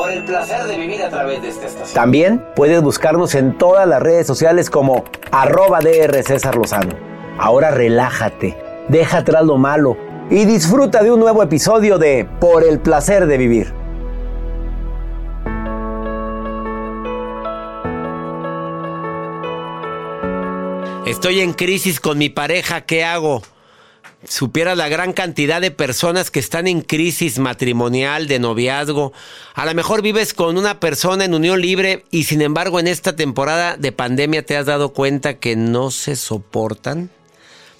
Por el placer de vivir a través de esta estación. También puedes buscarnos en todas las redes sociales como arroba DR César Lozano. Ahora relájate, deja atrás lo malo y disfruta de un nuevo episodio de Por el placer de vivir. Estoy en crisis con mi pareja, ¿qué hago? Supiera la gran cantidad de personas que están en crisis matrimonial, de noviazgo. A lo mejor vives con una persona en unión libre y sin embargo en esta temporada de pandemia te has dado cuenta que no se soportan.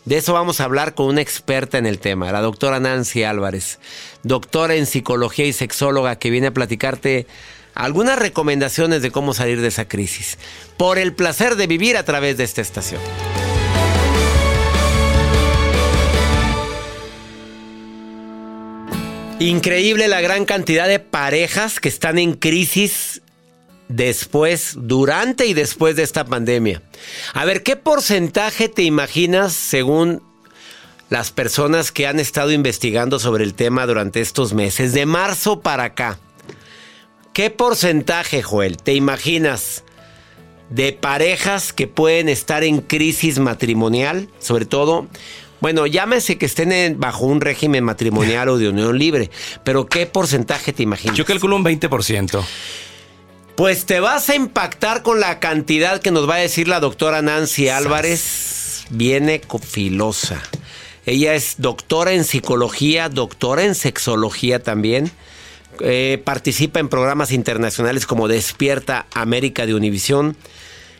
De eso vamos a hablar con una experta en el tema, la doctora Nancy Álvarez, doctora en psicología y sexóloga que viene a platicarte algunas recomendaciones de cómo salir de esa crisis. Por el placer de vivir a través de esta estación. Increíble la gran cantidad de parejas que están en crisis después, durante y después de esta pandemia. A ver, ¿qué porcentaje te imaginas según las personas que han estado investigando sobre el tema durante estos meses, de marzo para acá? ¿Qué porcentaje, Joel, te imaginas de parejas que pueden estar en crisis matrimonial? Sobre todo bueno, llámese que estén bajo un régimen matrimonial o de unión libre, pero ¿qué porcentaje te imaginas? Yo calculo un 20%. Pues te vas a impactar con la cantidad que nos va a decir la doctora Nancy Álvarez. Viene filosa. Ella es doctora en psicología, doctora en sexología también. Eh, participa en programas internacionales como Despierta América de Univisión.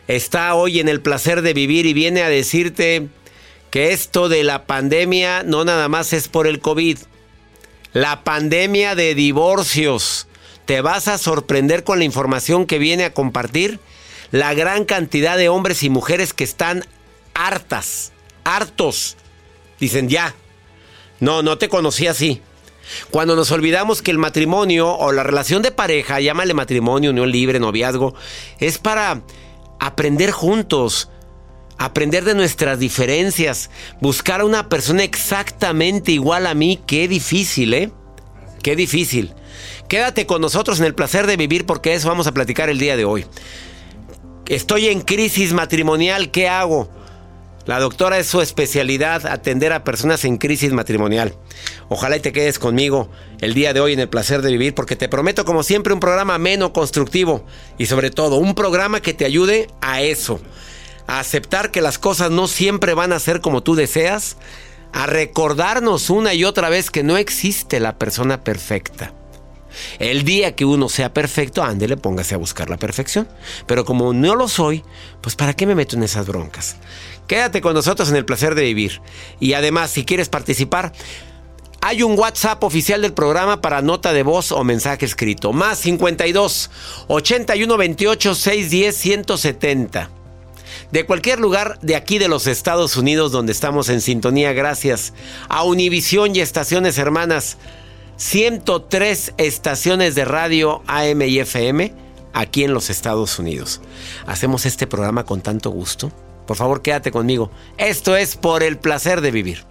Está hoy en el placer de vivir y viene a decirte que esto de la pandemia no nada más es por el COVID. La pandemia de divorcios. Te vas a sorprender con la información que viene a compartir. La gran cantidad de hombres y mujeres que están hartas, hartos. Dicen ya. No, no te conocí así. Cuando nos olvidamos que el matrimonio o la relación de pareja, llámale matrimonio, unión libre, noviazgo, es para aprender juntos, aprender de nuestras diferencias, buscar a una persona exactamente igual a mí, qué difícil, ¿eh? Qué difícil. Quédate con nosotros en el placer de vivir porque eso vamos a platicar el día de hoy. Estoy en crisis matrimonial, ¿qué hago? La doctora es su especialidad, atender a personas en crisis matrimonial. Ojalá y te quedes conmigo el día de hoy en el placer de vivir, porque te prometo, como siempre, un programa menos constructivo y sobre todo un programa que te ayude a eso, a aceptar que las cosas no siempre van a ser como tú deseas, a recordarnos una y otra vez que no existe la persona perfecta. El día que uno sea perfecto, ándele, póngase a buscar la perfección. Pero como no lo soy, pues ¿para qué me meto en esas broncas? Quédate con nosotros en el placer de vivir. Y además, si quieres participar, hay un WhatsApp oficial del programa para nota de voz o mensaje escrito. Más 52 81 28 610 170. De cualquier lugar de aquí de los Estados Unidos donde estamos en sintonía, gracias a Univisión y estaciones hermanas. 103 estaciones de radio AM y FM aquí en los Estados Unidos. Hacemos este programa con tanto gusto por favor, quédate conmigo. Esto es por el placer de vivir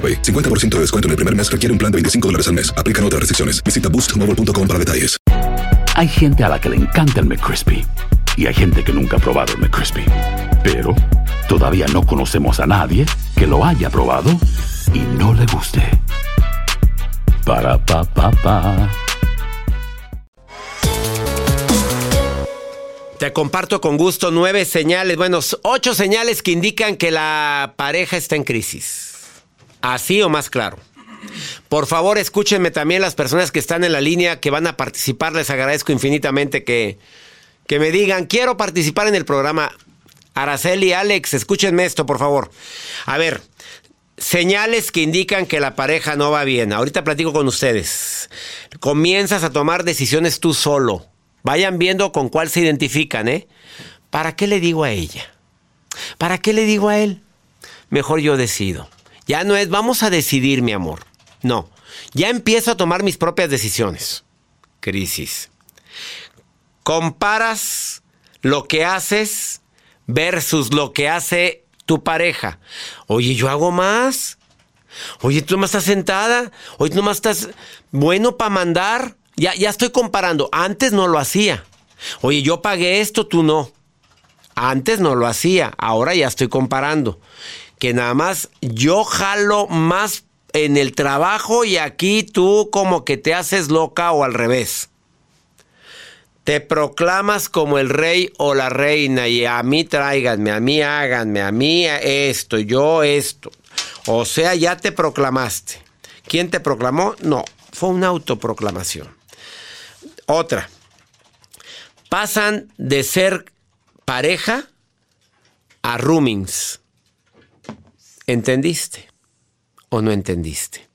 50% de descuento en el primer mes requiere un plan de 25 dólares al mes. Aplican otras restricciones. Visita boostmobile.com para detalles. Hay gente a la que le encanta el McCrispy y hay gente que nunca ha probado el McCrispy. Pero todavía no conocemos a nadie que lo haya probado y no le guste. Para pa pa pa. Te comparto con gusto nueve señales, bueno, ocho señales que indican que la pareja está en crisis. Así o más claro. Por favor, escúchenme también las personas que están en la línea, que van a participar. Les agradezco infinitamente que, que me digan, quiero participar en el programa. Araceli, Alex, escúchenme esto, por favor. A ver, señales que indican que la pareja no va bien. Ahorita platico con ustedes. Comienzas a tomar decisiones tú solo. Vayan viendo con cuál se identifican, ¿eh? ¿Para qué le digo a ella? ¿Para qué le digo a él? Mejor yo decido. Ya no es, vamos a decidir, mi amor. No, ya empiezo a tomar mis propias decisiones. Crisis. Comparas lo que haces versus lo que hace tu pareja. Oye, yo hago más. Oye, tú nomás estás sentada. Oye, tú nomás estás bueno para mandar. Ya, ya estoy comparando. Antes no lo hacía. Oye, yo pagué esto, tú no. Antes no lo hacía. Ahora ya estoy comparando que nada más yo jalo más en el trabajo y aquí tú como que te haces loca o al revés. Te proclamas como el rey o la reina y a mí tráiganme, a mí háganme, a mí esto, yo esto. O sea, ya te proclamaste. ¿Quién te proclamó? No, fue una autoproclamación. Otra. Pasan de ser pareja a roomings. ¿Entendiste? ¿O no entendiste?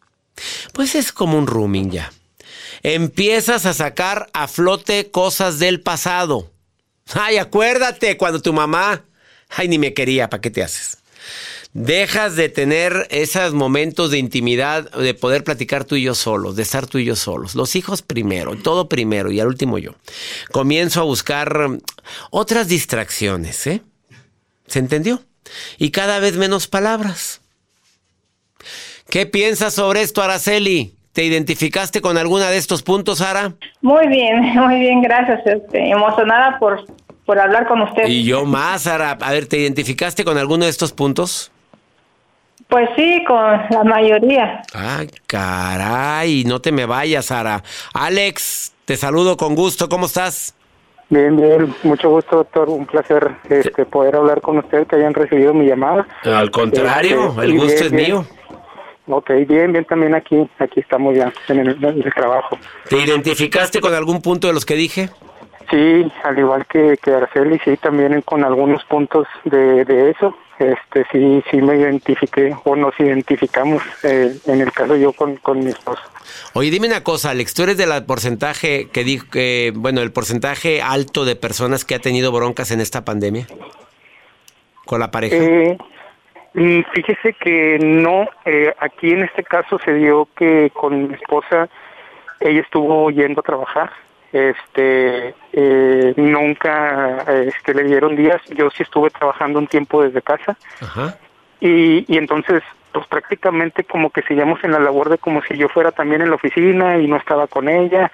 Pues es como un rooming ya. Empiezas a sacar a flote cosas del pasado. Ay, acuérdate cuando tu mamá... Ay, ni me quería, ¿para qué te haces? Dejas de tener esos momentos de intimidad, de poder platicar tú y yo solos, de estar tú y yo solos. Los hijos primero, todo primero y al último yo. Comienzo a buscar otras distracciones, ¿eh? ¿Se entendió? Y cada vez menos palabras. ¿Qué piensas sobre esto, Araceli? ¿Te identificaste con alguna de estos puntos, Sara? Muy bien, muy bien, gracias. Este, emocionada por, por hablar con usted. Y yo más, Sara. A ver, ¿te identificaste con alguno de estos puntos? Pues sí, con la mayoría. Ay, caray, no te me vayas, Sara. Alex, te saludo con gusto, ¿cómo estás? Bien, bien, mucho gusto, doctor. Un placer este, poder hablar con usted, que hayan recibido mi llamada. Al contrario, Este, el gusto bien, es bien. mío. Ok, bien, bien, también aquí, aquí estamos ya en el, en el trabajo. ¿Te identificaste con algún punto de los que dije? Sí, al igual que, que Araceli, sí, también con algunos puntos de, de eso. Este, sí, sí me identifiqué o nos identificamos, eh, en el caso yo con, con mi esposo. Oye, dime una cosa, Alex, ¿tú eres del porcentaje que dijo que, bueno, el porcentaje alto de personas que ha tenido broncas en esta pandemia? ¿Con la pareja? Eh, fíjese que no, eh, aquí en este caso se dio que con mi esposa, ella estuvo yendo a trabajar, este, eh, nunca este, le dieron días, yo sí estuve trabajando un tiempo desde casa Ajá. y, y entonces pues prácticamente como que seguíamos en la labor de como si yo fuera también en la oficina y no estaba con ella,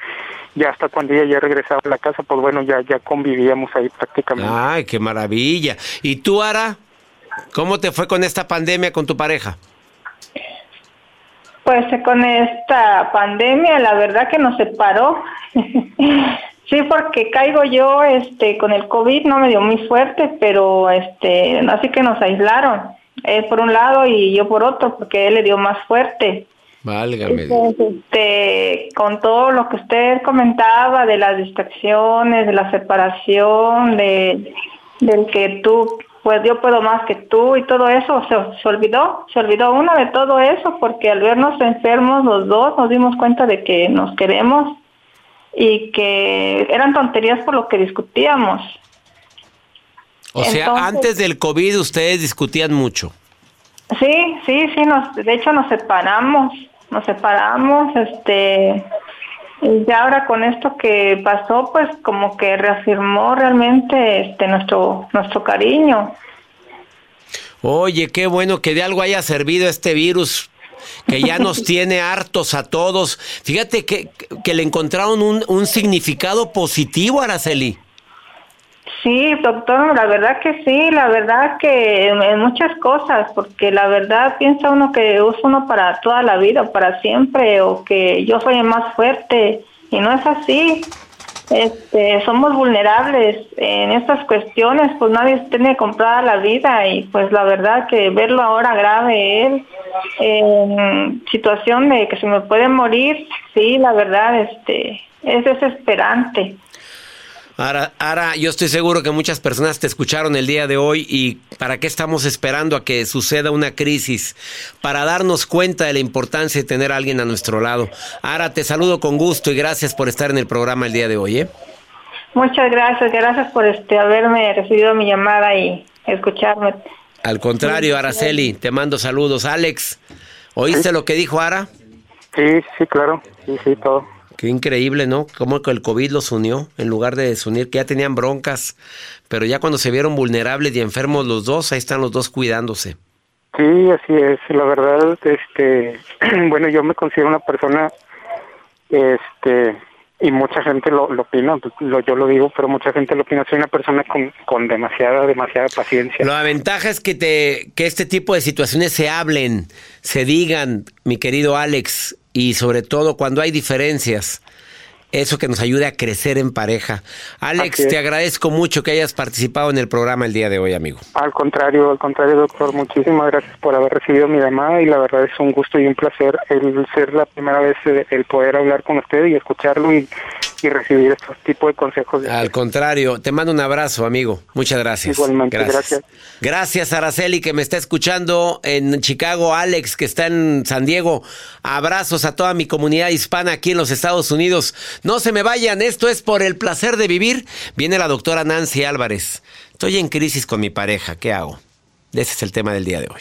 ya hasta cuando ella ya regresaba a la casa, pues bueno, ya, ya convivíamos ahí prácticamente. Ay, qué maravilla. ¿Y tú, Ara? ¿Cómo te fue con esta pandemia con tu pareja? Pues con esta pandemia, la verdad que nos separó. sí, porque caigo yo, este, con el COVID no me dio muy fuerte, pero este, así que nos aislaron. Él por un lado y yo por otro, porque él le dio más fuerte. Válgame. Entonces, este, con todo lo que usted comentaba de las distracciones, de la separación, de del que tú, pues yo puedo más que tú y todo eso, se, se olvidó, se olvidó uno de todo eso porque al vernos enfermos los dos nos dimos cuenta de que nos queremos y que eran tonterías por lo que discutíamos. O sea, Entonces- antes del COVID ustedes discutían mucho. Sí, sí, sí, nos, de hecho nos separamos, nos separamos, este, y ya ahora con esto que pasó, pues como que reafirmó realmente este nuestro nuestro cariño. Oye, qué bueno que de algo haya servido este virus que ya nos tiene hartos a todos. Fíjate que, que le encontraron un, un significado positivo, Araceli. Sí, doctor, la verdad que sí, la verdad que en, muchas cosas, porque la verdad piensa uno que usa uno para toda la vida, para siempre, o que yo soy el más fuerte, y no es así. Este, somos vulnerables en estas cuestiones, pues nadie tiene comprada la vida y pues la verdad que verlo ahora grave él en situación de que se me puede morir, sí, la verdad este es desesperante. Ahora, ahora, yo estoy seguro que muchas personas te escucharon el día de hoy y ¿para qué estamos esperando a que suceda una crisis? Para darnos cuenta de la importancia de tener a alguien a nuestro lado. Ahora te saludo con gusto y gracias por estar en el programa el día de hoy. ¿eh? Muchas gracias, gracias por este haberme recibido mi llamada y escucharme. Al contrario, Araceli, te mando saludos. Alex, ¿oíste lo que dijo Ara? Sí, sí, claro, sí, sí, todo. Qué increíble, ¿no? Cómo que el COVID los unió en lugar de desunir, que ya tenían broncas, pero ya cuando se vieron vulnerables y enfermos los dos, ahí están los dos cuidándose. Sí, así es. La verdad, este, bueno, yo me considero una persona, este, y mucha gente lo, lo opina, lo, yo lo digo, pero mucha gente lo opina. Soy una persona con, con demasiada, demasiada paciencia. La ventaja es que te, que este tipo de situaciones se hablen, se digan, mi querido Alex, y sobre todo cuando hay diferencias. Eso que nos ayude a crecer en pareja. Alex, te agradezco mucho que hayas participado en el programa el día de hoy, amigo. Al contrario, al contrario, doctor, muchísimas gracias por haber recibido mi llamada y la verdad es un gusto y un placer el ser la primera vez el poder hablar con usted y escucharlo y, y recibir estos tipos de consejos. de Al usted. contrario, te mando un abrazo, amigo. Muchas gracias. Igualmente, gracias. Gracias, Araceli, que me está escuchando en Chicago, Alex, que está en San Diego. Abrazos a toda mi comunidad hispana aquí en los Estados Unidos. No se me vayan, esto es por el placer de vivir. Viene la doctora Nancy Álvarez. Estoy en crisis con mi pareja, ¿qué hago? Ese es el tema del día de hoy.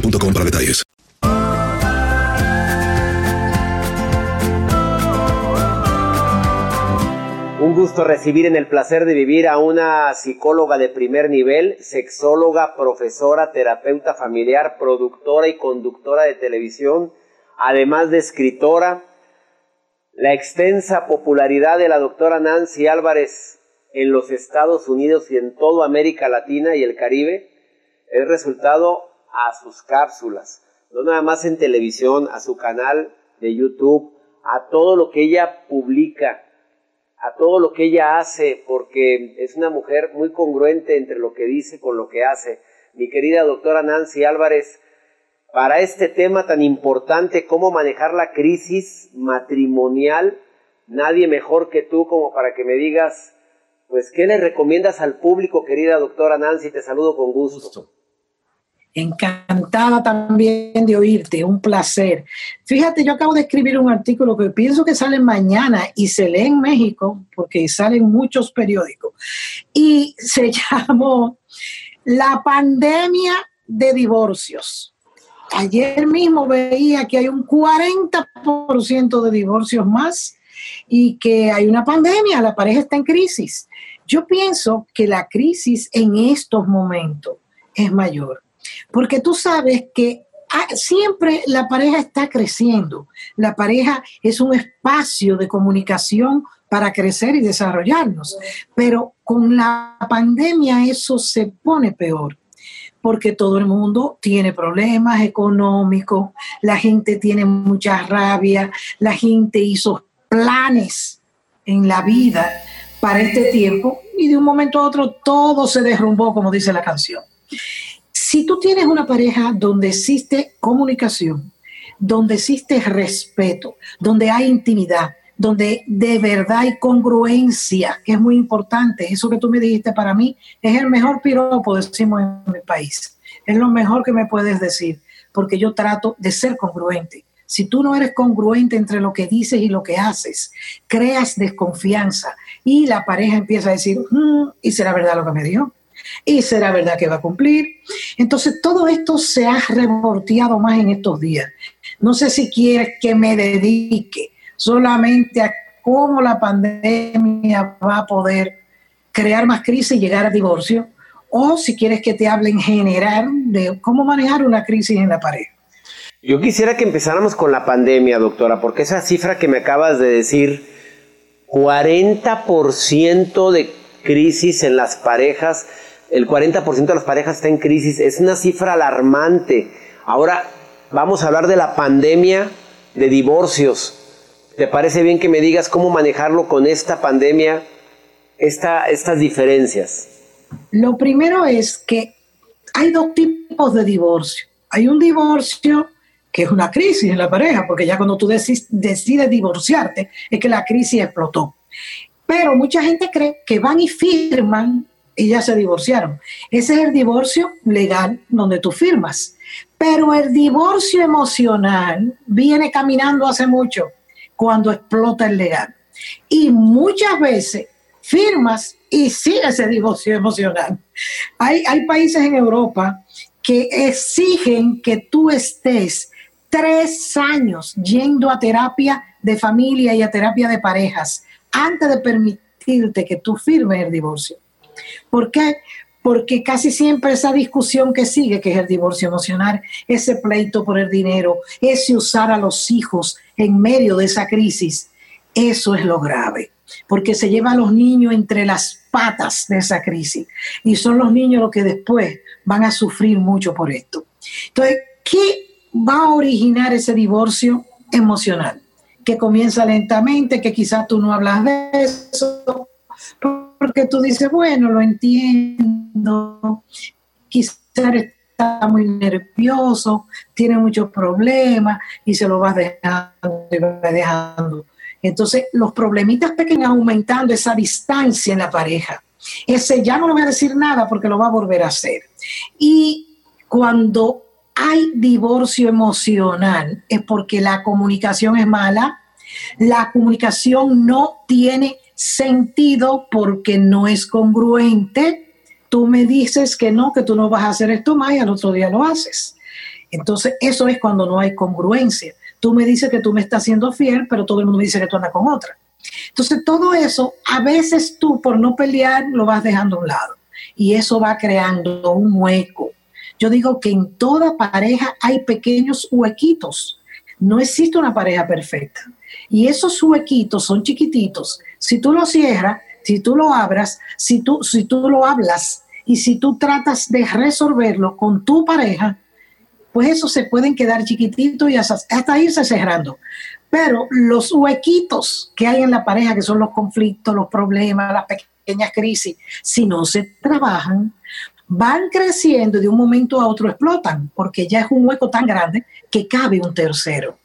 para detalles. Un gusto recibir en el placer de vivir a una psicóloga de primer nivel, sexóloga, profesora, terapeuta familiar, productora y conductora de televisión, además de escritora. La extensa popularidad de la doctora Nancy Álvarez en los Estados Unidos y en toda América Latina y el Caribe es resultado a sus cápsulas, no nada más en televisión, a su canal de YouTube, a todo lo que ella publica, a todo lo que ella hace, porque es una mujer muy congruente entre lo que dice con lo que hace. Mi querida doctora Nancy Álvarez, para este tema tan importante, cómo manejar la crisis matrimonial, nadie mejor que tú como para que me digas, pues, ¿qué le recomiendas al público, querida doctora Nancy? Te saludo con gusto. Encantada también de oírte, un placer. Fíjate, yo acabo de escribir un artículo que pienso que sale mañana y se lee en México, porque salen muchos periódicos, y se llamó La pandemia de divorcios. Ayer mismo veía que hay un 40% de divorcios más y que hay una pandemia, la pareja está en crisis. Yo pienso que la crisis en estos momentos es mayor porque tú sabes que ah, siempre la pareja está creciendo. La pareja es un espacio de comunicación para crecer y desarrollarnos. Pero con la pandemia eso se pone peor porque todo el mundo tiene problemas económicos, la gente tiene mucha rabia, la gente hizo planes en la vida para este tiempo y de un momento a otro todo se derrumbó, como dice la canción. Si tú tienes una pareja donde existe comunicación, donde existe respeto, donde hay intimidad, donde de verdad hay congruencia, que es muy importante, eso que tú me dijiste para mí es el mejor piropo, decimos en mi país. Es lo mejor que me puedes decir, porque yo trato de ser congruente. Si tú no eres congruente entre lo que dices y lo que haces, creas desconfianza y la pareja empieza a decir, mm, ¿y será verdad lo que me dijo? Y será verdad que va a cumplir. Entonces, todo esto se ha revolteado más en estos días. No sé si quieres que me dedique solamente a cómo la pandemia va a poder crear más crisis y llegar a divorcio, o si quieres que te hable en general de cómo manejar una crisis en la pareja. Yo quisiera que empezáramos con la pandemia, doctora, porque esa cifra que me acabas de decir, 40% de crisis en las parejas, el 40% de las parejas está en crisis. Es una cifra alarmante. Ahora vamos a hablar de la pandemia de divorcios. ¿Te parece bien que me digas cómo manejarlo con esta pandemia, esta, estas diferencias? Lo primero es que hay dos tipos de divorcio. Hay un divorcio que es una crisis en la pareja, porque ya cuando tú decides, decides divorciarte es que la crisis explotó. Pero mucha gente cree que van y firman y ya se divorciaron. Ese es el divorcio legal donde tú firmas. Pero el divorcio emocional viene caminando hace mucho cuando explota el legal. Y muchas veces firmas y sigue ese divorcio emocional. Hay, hay países en Europa que exigen que tú estés tres años yendo a terapia de familia y a terapia de parejas antes de permitirte que tú firmes el divorcio. ¿Por qué? Porque casi siempre esa discusión que sigue, que es el divorcio emocional, ese pleito por el dinero, ese usar a los hijos en medio de esa crisis, eso es lo grave, porque se lleva a los niños entre las patas de esa crisis y son los niños los que después van a sufrir mucho por esto. Entonces, ¿qué va a originar ese divorcio emocional? Que comienza lentamente, que quizás tú no hablas de eso, porque tú dices, bueno, lo entiendo, quizás está muy nervioso, tiene muchos problemas y se lo vas dejando. Entonces, los problemitas pequeños aumentando esa distancia en la pareja. Ese ya no le voy a decir nada porque lo va a volver a hacer. Y cuando hay divorcio emocional es porque la comunicación es mala, la comunicación no tiene sentido porque no es congruente. Tú me dices que no, que tú no vas a hacer esto más y al otro día lo haces. Entonces, eso es cuando no hay congruencia. Tú me dices que tú me estás siendo fiel, pero todo el mundo dice que tú andas con otra. Entonces, todo eso, a veces tú por no pelear lo vas dejando a un lado. Y eso va creando un hueco yo digo que en toda pareja hay pequeños huequitos. No existe una pareja perfecta. Y esos huequitos son chiquititos. Si tú lo cierras, si tú lo abras, si tú, si tú lo hablas y si tú tratas de resolverlo con tu pareja, pues eso se pueden quedar chiquititos y hasta irse cerrando. Pero los huequitos que hay en la pareja, que son los conflictos, los problemas, las pequeñas crisis, si no se trabajan, van creciendo y de un momento a otro explotan, porque ya es un hueco tan grande que cabe un tercero,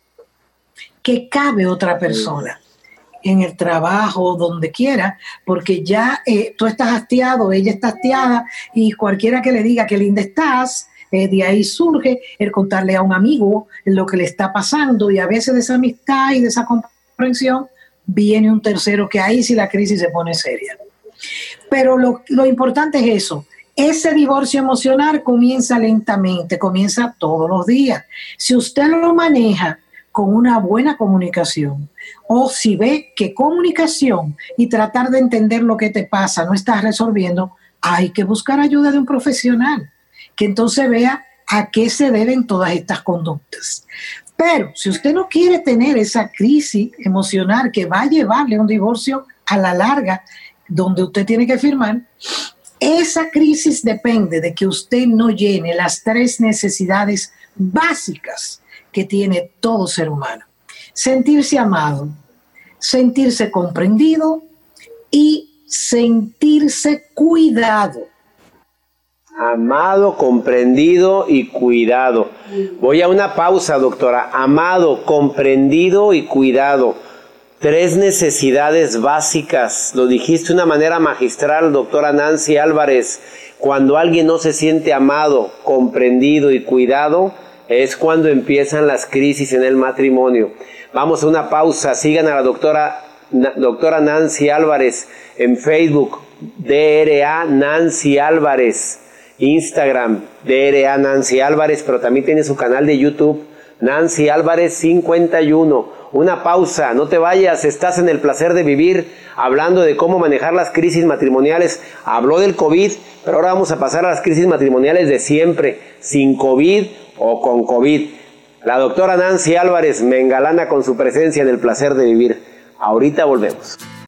que cabe otra persona en el trabajo, donde quiera, porque ya eh, tú estás hastiado, ella está hastiada y cualquiera que le diga que linda estás, eh, de ahí surge el contarle a un amigo lo que le está pasando y a veces de esa amistad y de esa comprensión viene un tercero que ahí sí la crisis se pone seria. Pero lo, lo importante es eso, ese divorcio emocional comienza lentamente, comienza todos los días. Si usted lo maneja con una buena comunicación, o si ve que comunicación y tratar de entender lo que te pasa no está resolviendo, hay que buscar ayuda de un profesional, que entonces vea a qué se deben todas estas conductas. Pero si usted no quiere tener esa crisis emocional que va a llevarle a un divorcio a la larga, donde usted tiene que firmar, esa crisis depende de que usted no llene las tres necesidades básicas que tiene todo ser humano. Sentirse amado, sentirse comprendido y sentirse cuidado. Amado, comprendido y cuidado. Voy a una pausa, doctora. Amado, comprendido y cuidado. Tres necesidades básicas, lo dijiste de una manera magistral, doctora Nancy Álvarez. Cuando alguien no se siente amado, comprendido y cuidado, es cuando empiezan las crisis en el matrimonio. Vamos a una pausa, sigan a la doctora, doctora Nancy Álvarez en Facebook, DRA Nancy Álvarez, Instagram, DRA Nancy Álvarez, pero también tiene su canal de YouTube, Nancy Álvarez 51 una pausa, no te vayas, estás en el placer de vivir hablando de cómo manejar las crisis matrimoniales. Habló del COVID, pero ahora vamos a pasar a las crisis matrimoniales de siempre, sin COVID o con COVID. La doctora Nancy Álvarez me engalana con su presencia en el placer de vivir. Ahorita volvemos.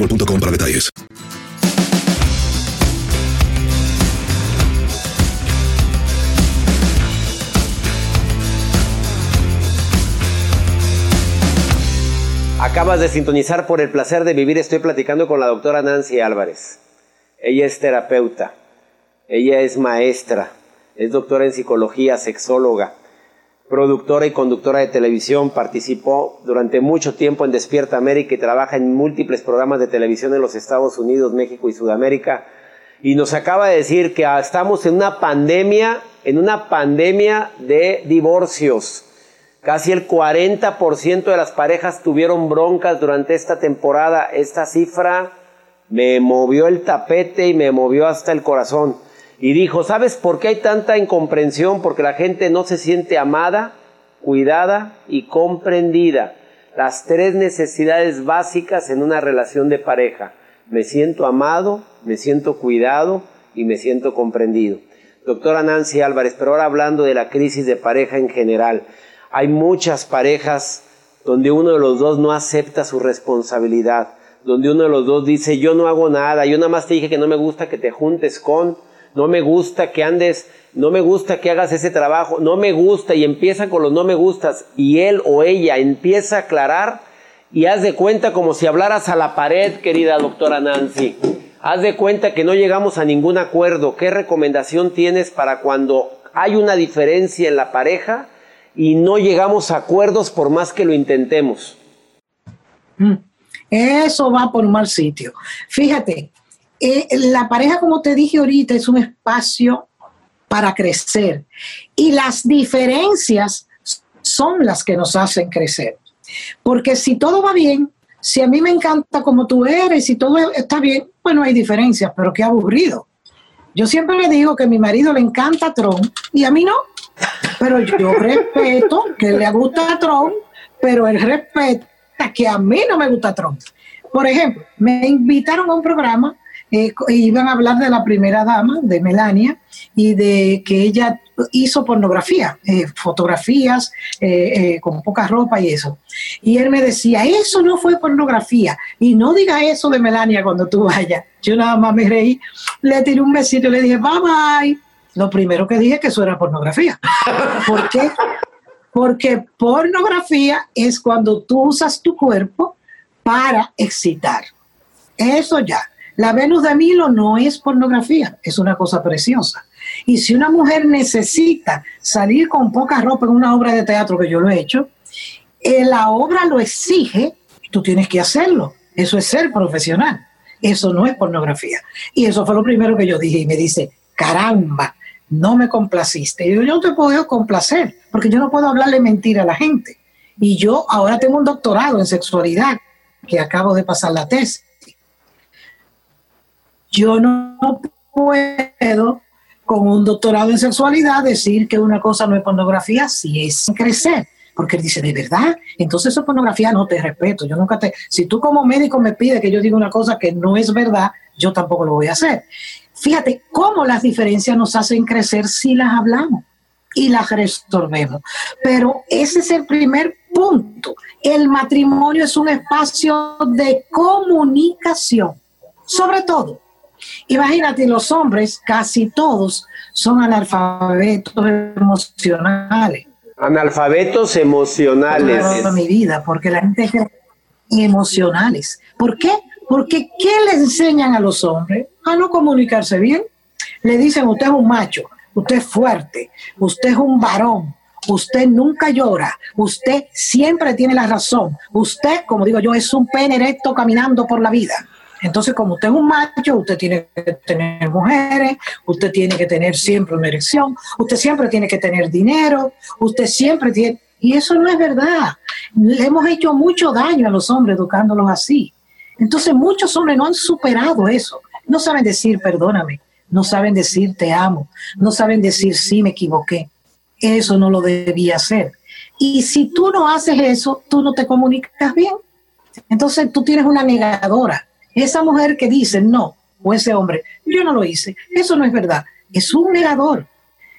boostmobile.com para detalles. Acabas de sintonizar por el placer de vivir. Estoy platicando con la doctora Nancy Álvarez. Ella es terapeuta, ella es maestra, es doctora en psicología, sexóloga, productora y conductora de televisión. Participó durante mucho tiempo en Despierta América y trabaja en múltiples programas de televisión en los Estados Unidos, México y Sudamérica. Y nos acaba de decir que estamos en una pandemia, en una pandemia de divorcios. Casi el 40% de las parejas tuvieron broncas durante esta temporada. Esta cifra me movió el tapete y me movió hasta el corazón. Y dijo, ¿sabes por qué hay tanta incomprensión? Porque la gente no se siente amada, cuidada y comprendida. Las tres necesidades básicas en una relación de pareja. Me siento amado, me siento cuidado y me siento comprendido. Doctora Nancy Álvarez, pero ahora hablando de la crisis de pareja en general. Hay muchas parejas donde uno de los dos no acepta su responsabilidad, donde uno de los dos dice yo no hago nada, yo nada más te dije que no me gusta que te juntes con, no me gusta que andes, no me gusta que hagas ese trabajo, no me gusta y empieza con los no me gustas y él o ella empieza a aclarar y haz de cuenta como si hablaras a la pared, querida doctora Nancy. Haz de cuenta que no llegamos a ningún acuerdo. ¿Qué recomendación tienes para cuando hay una diferencia en la pareja y no llegamos a acuerdos por más que lo intentemos? Eso va por mal sitio. Fíjate, eh, la pareja, como te dije ahorita, es un espacio para crecer y las diferencias son las que nos hacen crecer. Porque si todo va bien, si a mí me encanta como tú eres, si todo está bien, bueno, hay diferencias, pero qué aburrido. Yo siempre le digo que a mi marido le encanta Trump y a mí no. Pero yo respeto que le gusta Trump, pero él respeta que a mí no me gusta Trump. Por ejemplo, me invitaron a un programa eh, iban a hablar de la primera dama, de Melania, y de que ella hizo pornografía, eh, fotografías eh, con poca ropa y eso. Y él me decía, eso no fue pornografía, y no diga eso de Melania cuando tú vayas. Yo nada más me reí, le tiré un besito y le dije, bye bye. Lo primero que dije que eso era pornografía. ¿Por qué? Porque pornografía es cuando tú usas tu cuerpo para excitar. Eso ya. La Venus de Milo no es pornografía, es una cosa preciosa. Y si una mujer necesita salir con poca ropa en una obra de teatro, que yo lo he hecho, eh, la obra lo exige, tú tienes que hacerlo. Eso es ser profesional. Eso no es pornografía. Y eso fue lo primero que yo dije. Y me dice, caramba, no me complaciste. Y yo, no te puedo complacer, porque yo no puedo hablarle mentira a la gente. Y yo ahora tengo un doctorado en sexualidad, que acabo de pasar la tesis. Yo no puedo, con un doctorado en sexualidad, decir que una cosa no es pornografía si es crecer. Porque él dice, ¿de verdad? Entonces eso es pornografía, no te respeto. Yo nunca te... Si tú como médico me pides que yo diga una cosa que no es verdad, yo tampoco lo voy a hacer. Fíjate cómo las diferencias nos hacen crecer si las hablamos y las resolvemos. Pero ese es el primer punto. El matrimonio es un espacio de comunicación, sobre todo. Imagínate, los hombres, casi todos, son analfabetos emocionales. Analfabetos emocionales. Toda mi vida, porque la gente es emocionales. ¿Por qué? Porque ¿qué le enseñan a los hombres? A no comunicarse bien. Le dicen, usted es un macho, usted es fuerte, usted es un varón, usted nunca llora, usted siempre tiene la razón, usted, como digo yo, es un pene erecto caminando por la vida. Entonces, como usted es un macho, usted tiene que tener mujeres, usted tiene que tener siempre una erección, usted siempre tiene que tener dinero, usted siempre tiene... Y eso no es verdad. Hemos hecho mucho daño a los hombres educándolos así. Entonces, muchos hombres no han superado eso. No saben decir perdóname, no saben decir te amo, no saben decir sí me equivoqué. Eso no lo debía hacer. Y si tú no haces eso, tú no te comunicas bien. Entonces tú tienes una negadora esa mujer que dice no, o ese hombre, yo no lo hice, eso no es verdad, es un negador.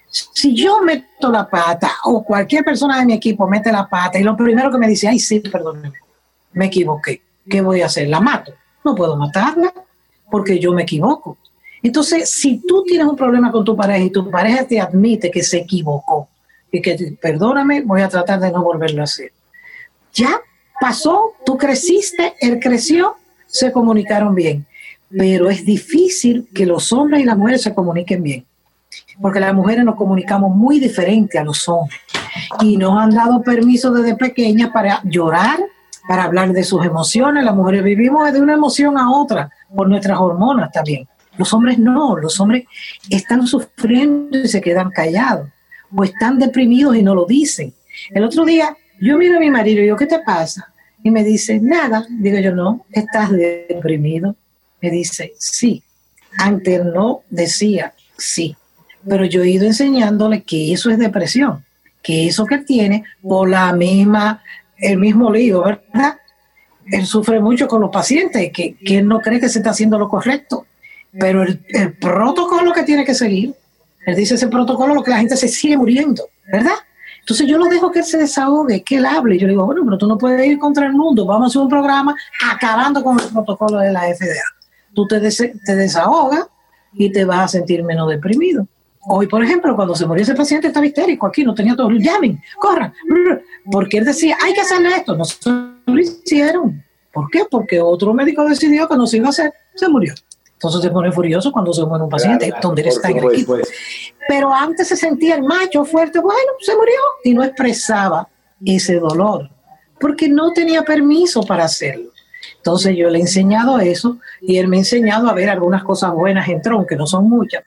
Si yo meto la pata o cualquier persona de mi equipo mete la pata y lo primero que me dice, ay, sí, perdóneme, me equivoqué, ¿qué voy a hacer? ¿La mato? No puedo matarla porque yo me equivoco. Entonces, si tú tienes un problema con tu pareja y tu pareja te admite que se equivocó y que, perdóname, voy a tratar de no volverlo a hacer. Ya pasó, tú creciste, él creció, se comunicaron bien. Pero es difícil que los hombres y las mujeres se comuniquen bien, porque las mujeres nos comunicamos muy diferente a los hombres y nos han dado permiso desde pequeñas para llorar, para hablar de sus emociones. Las mujeres vivimos de una emoción a otra por nuestras hormonas también. Los hombres no, los hombres están sufriendo y se quedan callados, o están deprimidos y no lo dicen. El otro día yo miro a mi marido y digo, ¿qué te pasa? Y me dice, nada. Digo yo, no, ¿estás deprimido? Me dice, sí. Antes no decía sí. Pero yo he ido enseñándole que eso es depresión, que eso que tiene por la misma, el mismo lío, ¿verdad? Él sufre mucho con los pacientes, que, que él no cree que se está haciendo lo correcto. Pero el, el protocolo que tiene que seguir, él dice ese protocolo, lo que la gente se sigue muriendo, ¿verdad? Entonces yo lo dejo que él se desahogue, que él hable. Yo le digo, bueno, pero tú no puedes ir contra el mundo, vamos a hacer un programa acabando con el protocolo de la FDA. Tú te, te desahogas y te vas a sentir menos deprimido. Hoy, por ejemplo, cuando se murió ese paciente estaba histérico aquí, no tenía todo, llamen, corran, porque él decía, hay que hacerle esto, no se lo hicieron. ¿Por qué? Porque otro médico decidió que no se iba a hacer, se murió. Entonces se pone furioso cuando se muere un paciente, donde él está en el equipo. Pero antes se sentía el macho fuerte, bueno, se murió y no expresaba ese dolor, porque no tenía permiso para hacerlo. Entonces yo le he enseñado eso y él me ha enseñado a ver algunas cosas buenas en Tron, que no son muchas.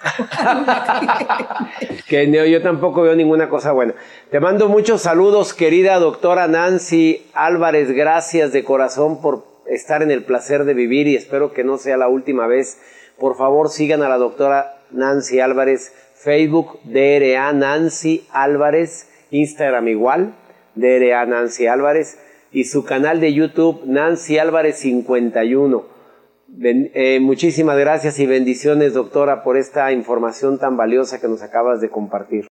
que no, yo tampoco veo ninguna cosa buena. Te mando muchos saludos, querida doctora Nancy Álvarez. Gracias de corazón por estar en el placer de vivir y espero que no sea la última vez. Por favor, sigan a la doctora Nancy Álvarez, Facebook DRA Nancy Álvarez, Instagram igual, DRA Nancy Álvarez y su canal de YouTube Nancy Álvarez 51. Eh, muchísimas gracias y bendiciones, doctora, por esta información tan valiosa que nos acabas de compartir.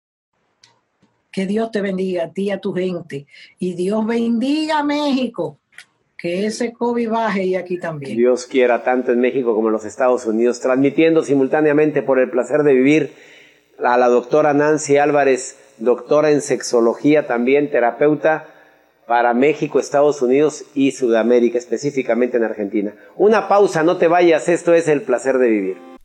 Que Dios te bendiga a ti y a tu gente. Y Dios bendiga a México que ese COVID baje y aquí también. Dios quiera tanto en México como en los Estados Unidos, transmitiendo simultáneamente por el placer de vivir a la doctora Nancy Álvarez, doctora en sexología también, terapeuta para México, Estados Unidos y Sudamérica, específicamente en Argentina. Una pausa, no te vayas, esto es el placer de vivir.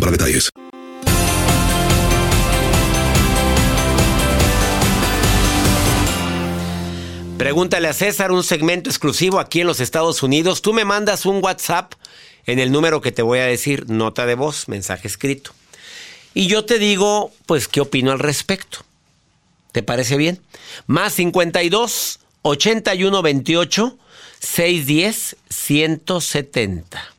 para detalles. Pregúntale a César un segmento exclusivo aquí en los Estados Unidos. Tú me mandas un WhatsApp en el número que te voy a decir, nota de voz, mensaje escrito. Y yo te digo, pues, qué opino al respecto. ¿Te parece bien? Más 52 81 28 610 170.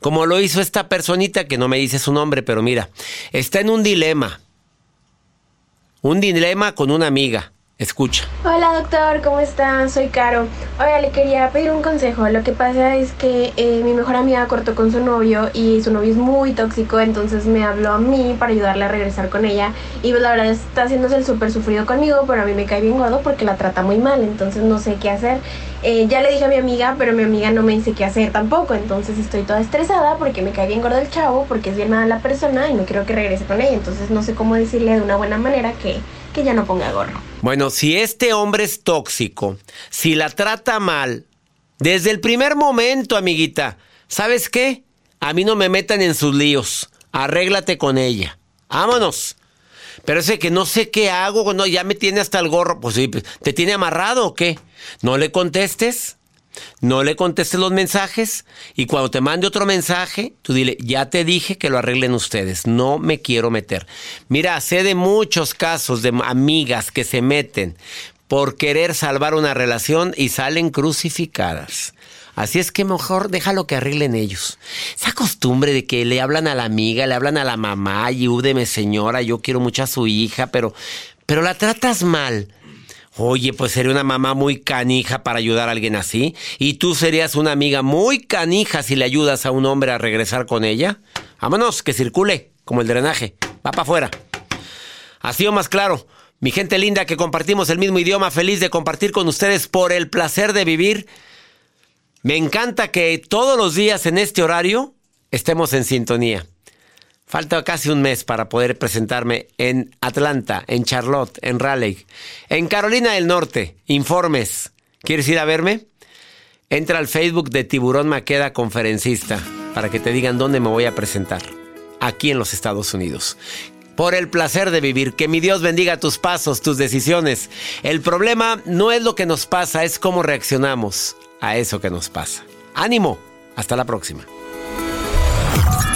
Como lo hizo esta personita que no me dice su nombre, pero mira, está en un dilema. Un dilema con una amiga. Escucha. Hola doctor, ¿cómo está? Soy Caro. Oiga, le quería pedir un consejo. Lo que pasa es que eh, mi mejor amiga cortó con su novio y su novio es muy tóxico, entonces me habló a mí para ayudarle a regresar con ella. Y pues la verdad está haciéndose el súper sufrido conmigo, pero a mí me cae bien gordo porque la trata muy mal, entonces no sé qué hacer. Eh, ya le dije a mi amiga, pero mi amiga no me dice qué hacer tampoco, entonces estoy toda estresada porque me cae bien gordo el chavo, porque es bien mala la persona y no quiero que regrese con ella, entonces no sé cómo decirle de una buena manera que, ya no ponga gorro. Bueno, si este hombre es tóxico, si la trata mal, desde el primer momento, amiguita, ¿sabes qué? A mí no me metan en sus líos. Arréglate con ella. Vámonos. Pero ese que no sé qué hago, cuando ya me tiene hasta el gorro. Pues sí, ¿te tiene amarrado o qué? No le contestes. No le contestes los mensajes y cuando te mande otro mensaje, tú dile, ya te dije que lo arreglen ustedes, no me quiero meter. Mira, sé de muchos casos de amigas que se meten por querer salvar una relación y salen crucificadas. Así es que mejor déjalo que arreglen ellos. Esa costumbre de que le hablan a la amiga, le hablan a la mamá, ayúdeme señora, yo quiero mucho a su hija, pero, pero la tratas mal. Oye, pues sería una mamá muy canija para ayudar a alguien así. ¿Y tú serías una amiga muy canija si le ayudas a un hombre a regresar con ella? Vámonos, que circule, como el drenaje. Va para afuera. Así o más claro. Mi gente linda que compartimos el mismo idioma, feliz de compartir con ustedes por el placer de vivir. Me encanta que todos los días en este horario estemos en sintonía. Falta casi un mes para poder presentarme en Atlanta, en Charlotte, en Raleigh, en Carolina del Norte. Informes. ¿Quieres ir a verme? Entra al Facebook de Tiburón Maqueda Conferencista para que te digan dónde me voy a presentar. Aquí en los Estados Unidos. Por el placer de vivir. Que mi Dios bendiga tus pasos, tus decisiones. El problema no es lo que nos pasa, es cómo reaccionamos a eso que nos pasa. Ánimo. Hasta la próxima.